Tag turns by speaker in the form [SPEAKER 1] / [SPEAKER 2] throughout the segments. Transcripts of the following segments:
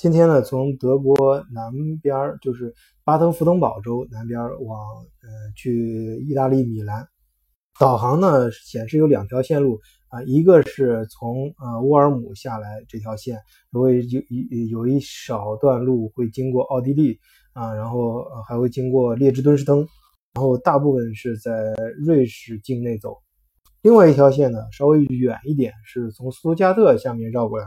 [SPEAKER 1] 今天呢，从德国南边儿，就是巴登符腾堡州南边往呃去意大利米兰，导航呢显示有两条线路啊，一个是从呃沃尔姆下来这条线，会有有有一少段路会经过奥地利啊，然后还会经过列支敦士登，然后大部分是在瑞士境内走。另外一条线呢稍微远一点，是从斯图加特下面绕过来。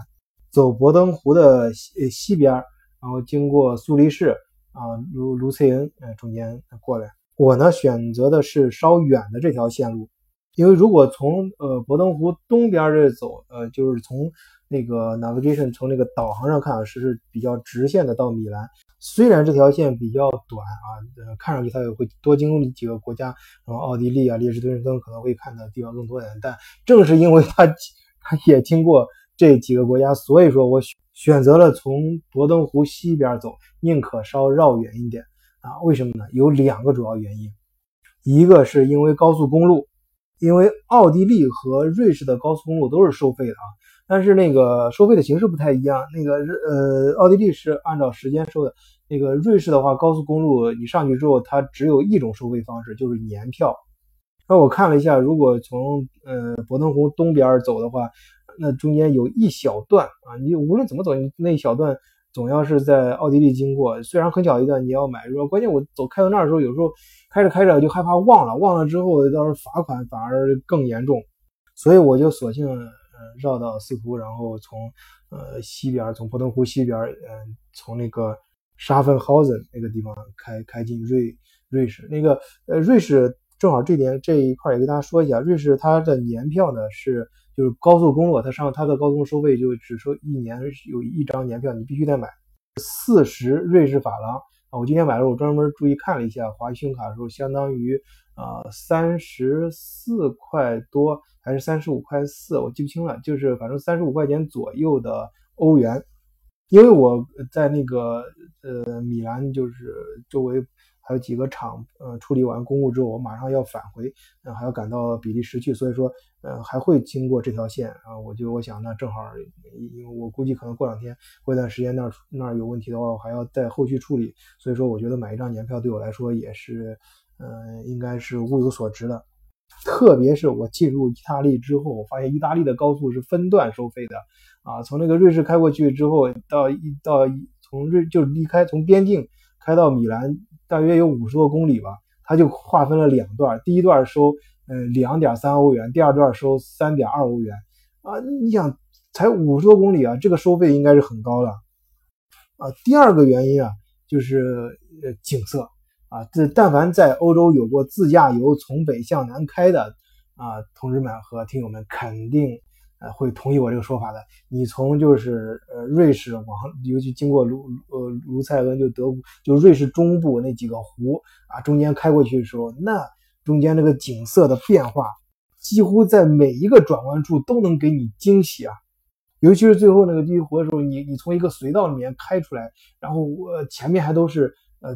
[SPEAKER 1] 走博登湖的西西边，然后经过苏黎世啊，卢卢塞恩呃中间过来。我呢选择的是稍远的这条线路，因为如果从呃博登湖东边这走，呃就是从那个 navigation 从那个导航上看啊是是比较直线的到米兰。虽然这条线比较短啊，呃看上去它也会多经历几个国家，然后奥地利啊、列支敦士登可能会看的地方更多一点，但正是因为它 它也经过。这几个国家，所以说我选择了从博登湖西边走，宁可稍绕远一点啊？为什么呢？有两个主要原因，一个是因为高速公路，因为奥地利和瑞士的高速公路都是收费的啊，但是那个收费的形式不太一样，那个呃奥地利是按照时间收的，那个瑞士的话，高速公路你上去之后，它只有一种收费方式，就是年票。那我看了一下，如果从呃博登湖东边走的话。那中间有一小段啊，你无论怎么走，那一小段总要是在奥地利经过。虽然很小一段，你要买，说关键我走开到那儿的时候，有时候开着开着就害怕忘了，忘了之后到时候罚款反而更严重，所以我就索性呃绕到斯图，然后从呃西边，从博登湖西边，嗯，从那个沙芬豪森那个地方开开进瑞瑞士。那个呃瑞士正好这点这一块也跟大家说一下，瑞士它的年票呢是。就是高速公路，它上它的高速收费就只收一年有一张年票，你必须得买四十瑞士法郎啊！我今天买了，我专门注意看了一下，划信用卡的时候相当于啊三十四块多还是三十五块四，我记不清了，就是反正三十五块钱左右的欧元。因为我在那个呃米兰，就是周围。还有几个厂，呃，处理完公务之后，我马上要返回，呃，还要赶到比利时去，所以说，呃，还会经过这条线啊。我就我想，那正好，因为我估计可能过两天，过一段时间那儿那儿有问题的话，我还要在后续处理，所以说，我觉得买一张年票对我来说也是，嗯，应该是物有所值的。特别是我进入意大利之后，我发现意大利的高速是分段收费的，啊，从那个瑞士开过去之后，到一到从瑞就离开从边境开到米兰。大约有五十多公里吧，它就划分了两段，第一段收呃两点三欧元，第二段收三点二欧元啊！你想才五十多公里啊，这个收费应该是很高了啊。第二个原因啊，就是呃景色啊，这但凡在欧洲有过自驾游从北向南开的啊，同志们和听友们肯定。会同意我这个说法的。你从就是呃瑞士往，尤其经过卢呃卢塞恩，就德国就瑞士中部那几个湖啊，中间开过去的时候，那中间那个景色的变化，几乎在每一个转弯处都能给你惊喜啊。尤其是最后那个第一湖的时候，你你从一个隧道里面开出来，然后我前面还都是呃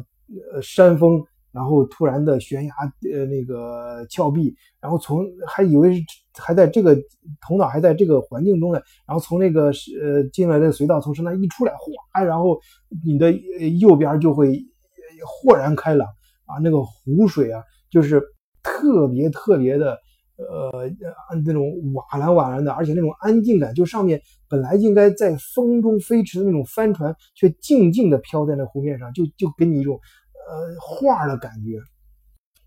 [SPEAKER 1] 呃山峰。然后突然的悬崖，呃，那个峭壁，然后从还以为是还在这个头脑还在这个环境中呢，然后从那个呃进来的隧道从山上一出来，哗，然后你的右边就会豁然开朗啊，那个湖水啊，就是特别特别的，呃，那种瓦蓝瓦蓝的，而且那种安静感，就上面本来应该在风中飞驰的那种帆船，却静静的飘在那湖面上，就就给你一种。呃，画的感觉，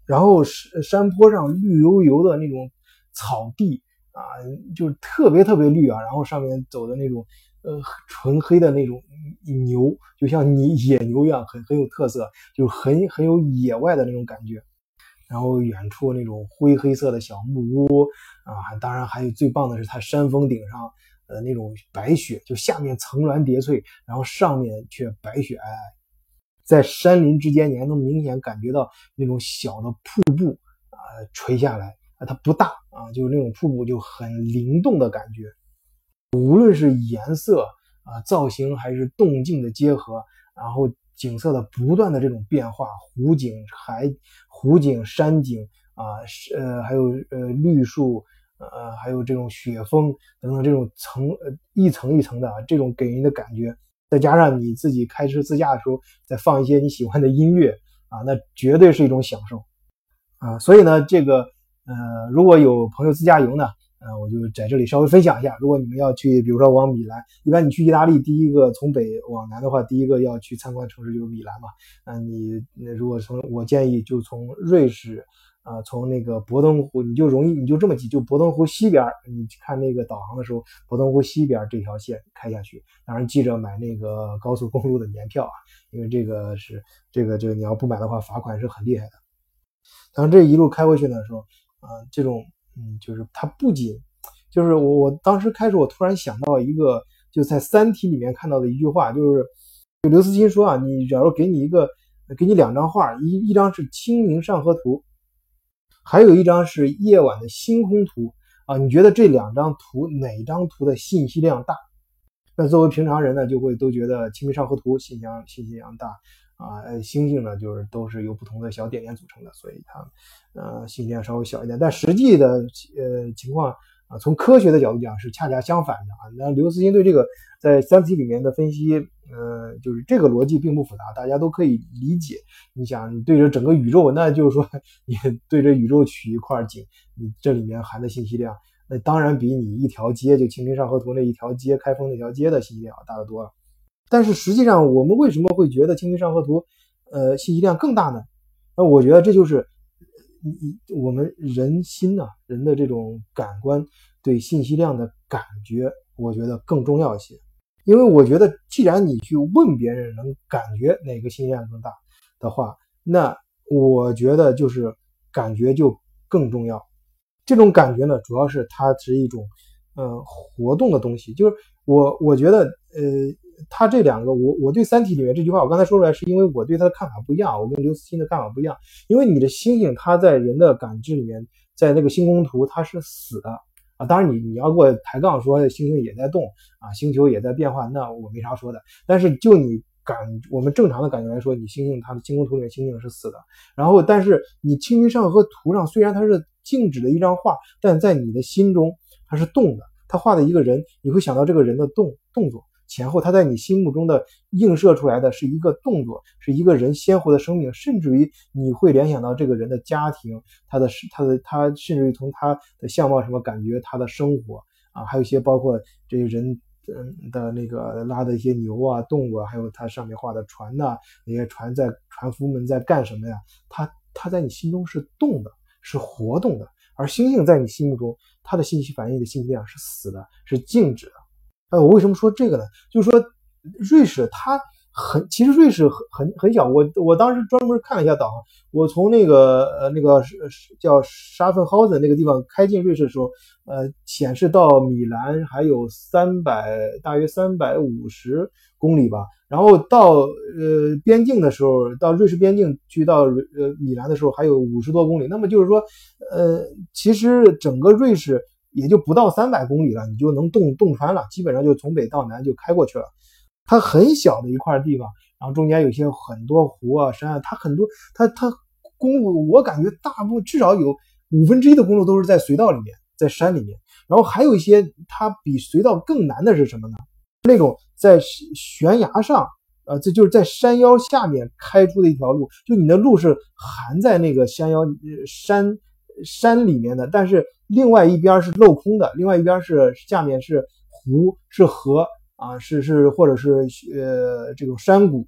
[SPEAKER 1] 然后山山坡上绿油油的那种草地啊，就是特别特别绿啊，然后上面走的那种呃纯黑的那种牛，就像你野牛一样，很很有特色，就是很很有野外的那种感觉。然后远处那种灰黑色的小木屋啊，当然还有最棒的是它山峰顶上呃那种白雪，就下面层峦叠翠，然后上面却白雪皑皑。在山林之间，你还能明显感觉到那种小的瀑布啊垂下来它不大啊，就是那种瀑布就很灵动的感觉。无论是颜色啊、造型还是动静的结合，然后景色的不断的这种变化，湖景、海、湖景、山景啊，呃，还有呃绿树，呃，还有这种雪峰等等这种层呃一层一层的啊，这种给人的感觉。再加上你自己开车自驾的时候再放一些你喜欢的音乐啊，那绝对是一种享受啊。所以呢，这个呃，如果有朋友自驾游呢，呃，我就在这里稍微分享一下。如果你们要去，比如说往米兰，一般你去意大利，第一个从北往南的话，第一个要去参观城市就是米兰嘛。嗯，你那如果从我建议就从瑞士。啊，从那个博登湖，你就容易，你就这么记，就博登湖西边你看那个导航的时候，博登湖西边这条线开下去。当然记着买那个高速公路的年票啊，因为这个是这个这个你要不买的话，罚款是很厉害的。当然这一路开过去的时候，啊，这种嗯，就是它不仅就是我我当时开始，我突然想到一个，就在《三体》里面看到的一句话，就是就刘慈欣说啊，你假如给你一个，给你两张画，一一张是《清明上河图》。还有一张是夜晚的星空图啊，你觉得这两张图哪张图的信息量大？那作为平常人呢，就会都觉得《清明上河图》信息量信息量大啊，呃，星星呢就是都是由不同的小点点组成的，所以它呃信息量稍微小一点。但实际的呃情况。啊，从科学的角度讲是恰恰相反的啊。那刘慈欣对这个在《三体》里面的分析，呃，就是这个逻辑并不复杂，大家都可以理解。你想对着整个宇宙，那就是说你对着宇宙取一块景，你这里面含的信息量，那当然比你一条街就《清明上河图》那一条街开封那条街的信息量要大得多。但是实际上，我们为什么会觉得《清明上河图》呃信息量更大呢？那我觉得这就是。你我们人心呐，人的这种感官对信息量的感觉，我觉得更重要一些。因为我觉得，既然你去问别人能感觉哪个信息量更大的话，那我觉得就是感觉就更重要。这种感觉呢，主要是它是一种呃活动的东西。就是我我觉得呃。他这两个，我我对《三体》里面这句话，我刚才说出来，是因为我对他的看法不一样，我跟刘慈欣的看法不一样。因为你的星星，它在人的感知里面，在那个星空图，它是死的啊。当然，你你要给我抬杠说星星也在动啊，星球也在变化，那我没啥说的。但是就你感，我们正常的感觉来说，你星星它的星空图里面星星是死的。然后，但是你清明上河图上虽然它是静止的一张画，但在你的心中它是动的。他画的一个人，你会想到这个人的动动作。前后，他在你心目中的映射出来的是一个动作，是一个人鲜活的生命，甚至于你会联想到这个人的家庭，他的他的他，甚至于从他的相貌什么感觉他的生活啊，还有一些包括这些人嗯的那个拉的一些牛啊动物啊，还有他上面画的船呐，那些船在船夫们在干什么呀？他他在你心中是动的，是活动的，而星星在你心目中，它的信息反应的信息量是死的，是静止的。呃，我为什么说这个呢？就是说，瑞士它很，其实瑞士很很很小。我我当时专门看了一下导航，我从那个呃那个是叫沙芬豪森那个地方开进瑞士的时候，呃，显示到米兰还有三百大约三百五十公里吧。然后到呃边境的时候，到瑞士边境去到呃米兰的时候还有五十多公里。那么就是说，呃，其实整个瑞士。也就不到三百公里了，你就能洞洞穿了，基本上就从北到南就开过去了。它很小的一块地方，然后中间有些很多湖啊山啊，它很多它它公路，我感觉大部分至少有五分之一的公路都是在隧道里面，在山里面。然后还有一些它比隧道更难的是什么呢？那种在悬崖上，呃，这就是在山腰下面开出的一条路，就你的路是含在那个山腰山山里面的，但是。另外一边是镂空的，另外一边是下面是湖是河啊，是是或者是呃这种山谷，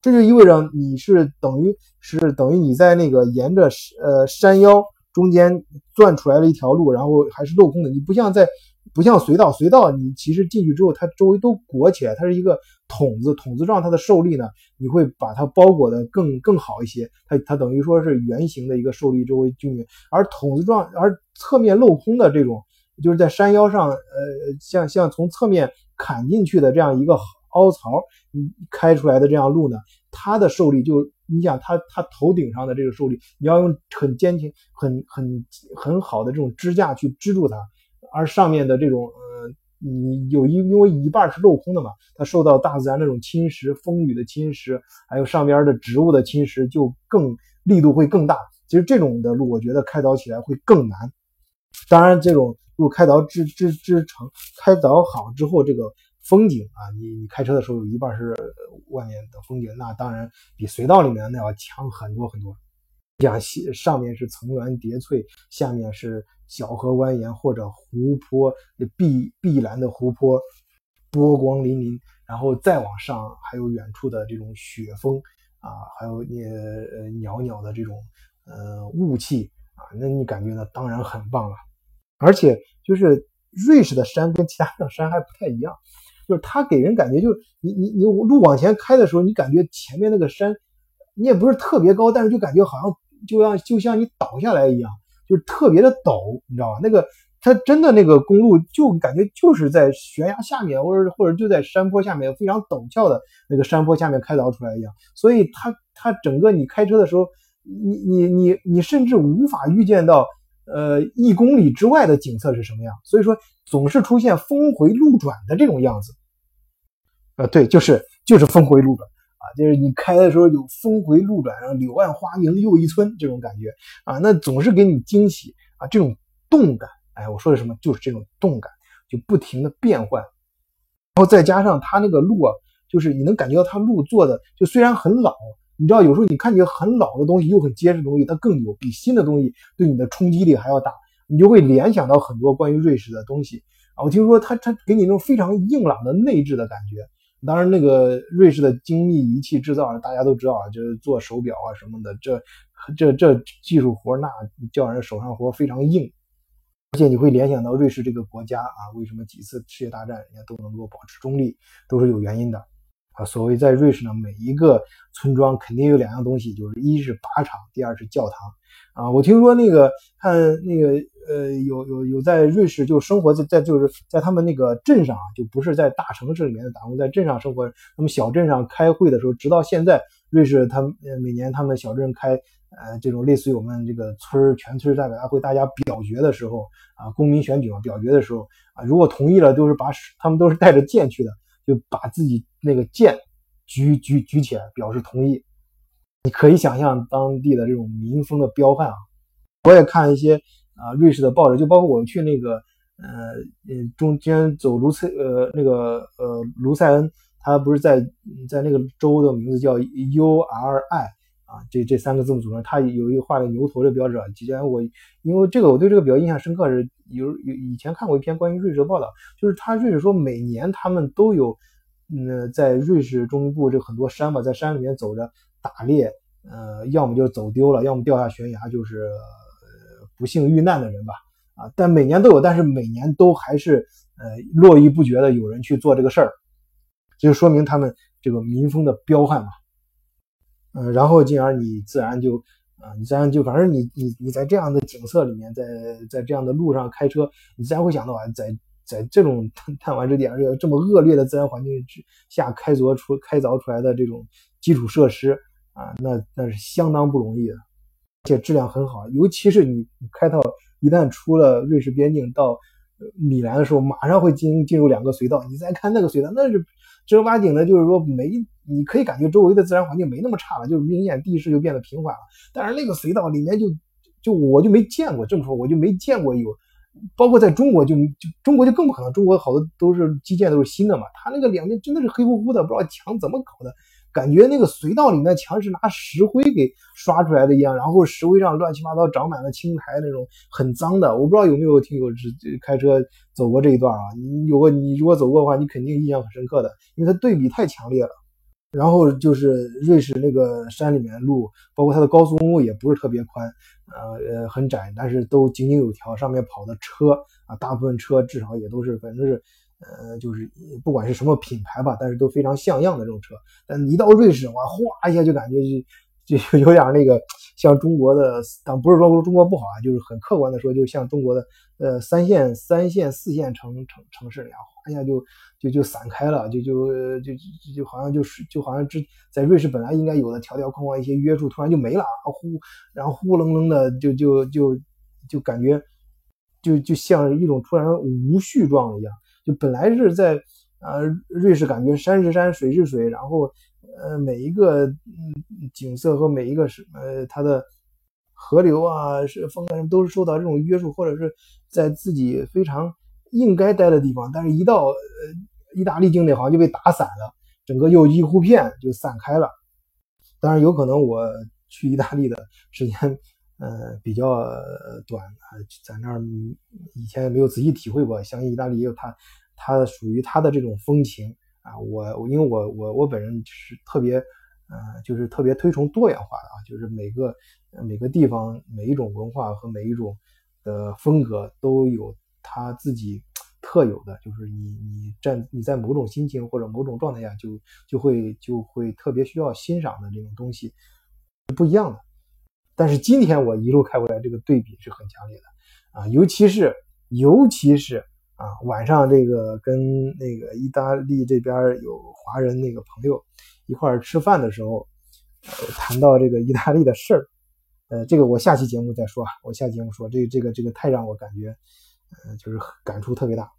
[SPEAKER 1] 这就意味着你是等于是等于你在那个沿着呃山腰中间钻出来了一条路，然后还是镂空的，你不像在。不像隧道，隧道你其实进去之后，它周围都裹起来，它是一个筒子，筒子状，它的受力呢，你会把它包裹的更更好一些。它它等于说是圆形的一个受力周围均匀，而筒子状，而侧面镂空的这种，就是在山腰上，呃，像像从侧面砍进去的这样一个凹槽，你开出来的这样路呢，它的受力就，你想它它头顶上的这个受力，你要用很坚挺、很很很好的这种支架去支住它。而上面的这种，你有一因为一半是镂空的嘛，它受到大自然那种侵蚀、风雨的侵蚀，还有上边的植物的侵蚀，就更力度会更大。其实这种的路，我觉得开凿起来会更难。当然，这种路开凿之之之成，开凿好之后，这个风景啊，你你开车的时候有一半是外面的风景，那当然比隧道里面那要强很多很多。像上面是层峦叠翠，下面是小河蜿蜒或者湖泊碧碧蓝的湖泊，波光粼粼，然后再往上还有远处的这种雪峰啊，还有呃袅袅的这种呃雾气啊，那你感觉呢？当然很棒了。而且就是瑞士的山跟其他的山还不太一样，就是它给人感觉就是你你你路往前开的时候，你感觉前面那个山你也不是特别高，但是就感觉好像。就像就像你倒下来一样，就是特别的陡，你知道吧？那个它真的那个公路就感觉就是在悬崖下面，或者或者就在山坡下面非常陡峭的那个山坡下面开凿出来一样。所以它它整个你开车的时候，你你你你甚至无法预见到，呃，一公里之外的景色是什么样。所以说总是出现峰回路转的这种样子。呃，对，就是就是峰回路转。就是你开的时候有峰回路转，然后柳暗花明又一村这种感觉啊，那总是给你惊喜啊，这种动感，哎，我说的什么？就是这种动感，就不停的变换，然后再加上它那个路啊，就是你能感觉到它路做的，就虽然很老，你知道有时候你看见很老的东西又很结实的东西，它更有比新的东西对你的冲击力还要大，你就会联想到很多关于瑞士的东西啊。我听说它它给你那种非常硬朗的内置的感觉。当然，那个瑞士的精密仪器制造，大家都知道啊，就是做手表啊什么的，这这这技术活那叫人手上活非常硬，而且你会联想到瑞士这个国家啊，为什么几次世界大战人家都能够保持中立，都是有原因的。啊。所谓在瑞士呢，每一个村庄肯定有两样东西，就是一是靶场，第二是教堂啊。我听说那个看那个。呃，有有有在瑞士就生活在在就是在他们那个镇上啊，就不是在大城市里面的打工，在镇上生活。那么小镇上开会的时候，直到现在，瑞士他们每年他们小镇开呃这种类似于我们这个村全村代表大会，大家表决的时候啊，公民选举嘛，表决的时候啊，如果同意了，都是把他们都是带着剑去的，就把自己那个剑举举举起来表示同意。你可以想象当地的这种民风的彪悍啊！我也看一些。啊，瑞士的报纸就包括我们去那个，呃，嗯，中间走卢塞，呃，那个，呃，卢塞恩，他不是在在那个州的名字叫 U R I 啊，这这三个字母组成，它有一个画的牛头的标志啊。之前我因为这个，我对这个比较印象深刻，是有有以前看过一篇关于瑞士的报道，就是他瑞士说每年他们都有，嗯，在瑞士中部这很多山嘛，在山里面走着打猎，呃，要么就走丢了，要么掉下悬崖，就是。不幸遇难的人吧，啊，但每年都有，但是每年都还是呃络绎不绝的有人去做这个事儿，就说明他们这个民风的彪悍嘛，嗯，然后进而你自然就啊，你自然就反正你你你在这样的景色里面，在在这样的路上开车，你自然会想到啊，在在这种弹丸之地，而且这么恶劣的自然环境之下开凿出开凿出来的这种基础设施啊，那那是相当不容易的。而且质量很好，尤其是你开到一旦出了瑞士边境到米兰的时候，马上会进进入两个隧道。你再看那个隧道，那是正儿八经的，就是说没，你可以感觉周围的自然环境没那么差了，就明显地势就变得平缓了。但是那个隧道里面就就我就没见过，这么说我就没见过有，包括在中国就就中国就更不可能，中国好多都是基建都是新的嘛，它那个两边真的是黑乎乎的，不知道墙怎么搞的。感觉那个隧道里面墙是拿石灰给刷出来的一样，然后石灰上乱七八糟长满了青苔那种很脏的。我不知道有没有听友是开车走过这一段啊？你有过，你如果走过的话，你肯定印象很深刻的，因为它对比太强烈了。然后就是瑞士那个山里面路，包括它的高速公路也不是特别宽，呃呃很窄，但是都井井有条，上面跑的车啊，大部分车至少也都是反正是。呃，就是不管是什么品牌吧，但是都非常像样的这种车。但一到瑞士，哇，哗一下就感觉就就有点那个像中国的，但不是说中国不好啊，就是很客观的说，就像中国的呃三线、三线、四线城城城市那样，哗一下就就就散开了，就就就就好像就是就好像之在瑞士本来应该有的条条框框一些约束突然就没了啊，呼，然后呼楞楞的就就就就感觉就就像一种突然无序状一样。就本来是在，呃，瑞士感觉山是山，水是水，然后，呃，每一个景色和每一个是呃它的河流啊，是风啊，都是受到这种约束，或者是在自己非常应该待的地方，但是一到呃意大利境内好像就被打散了，整个右翼护片就散开了。当然有可能我去意大利的时间呃比较短啊，在那儿以前也没有仔细体会过，相信意大利也有它它属于它的这种风情啊。我因为我我我本人是特别呃就是特别推崇多元化的啊，就是每个每个地方每一种文化和每一种的风格都有它自己。特有的就是你你站你在某种心情或者某种状态下就就会就会特别需要欣赏的这种东西不一样的。但是今天我一路开过来，这个对比是很强烈的啊，尤其是尤其是啊晚上这个跟那个意大利这边有华人那个朋友一块儿吃饭的时候，谈到这个意大利的事儿，呃，这个我下期节目再说啊，我下期节目说这这个这个太让我感觉。嗯，就是感触特别大。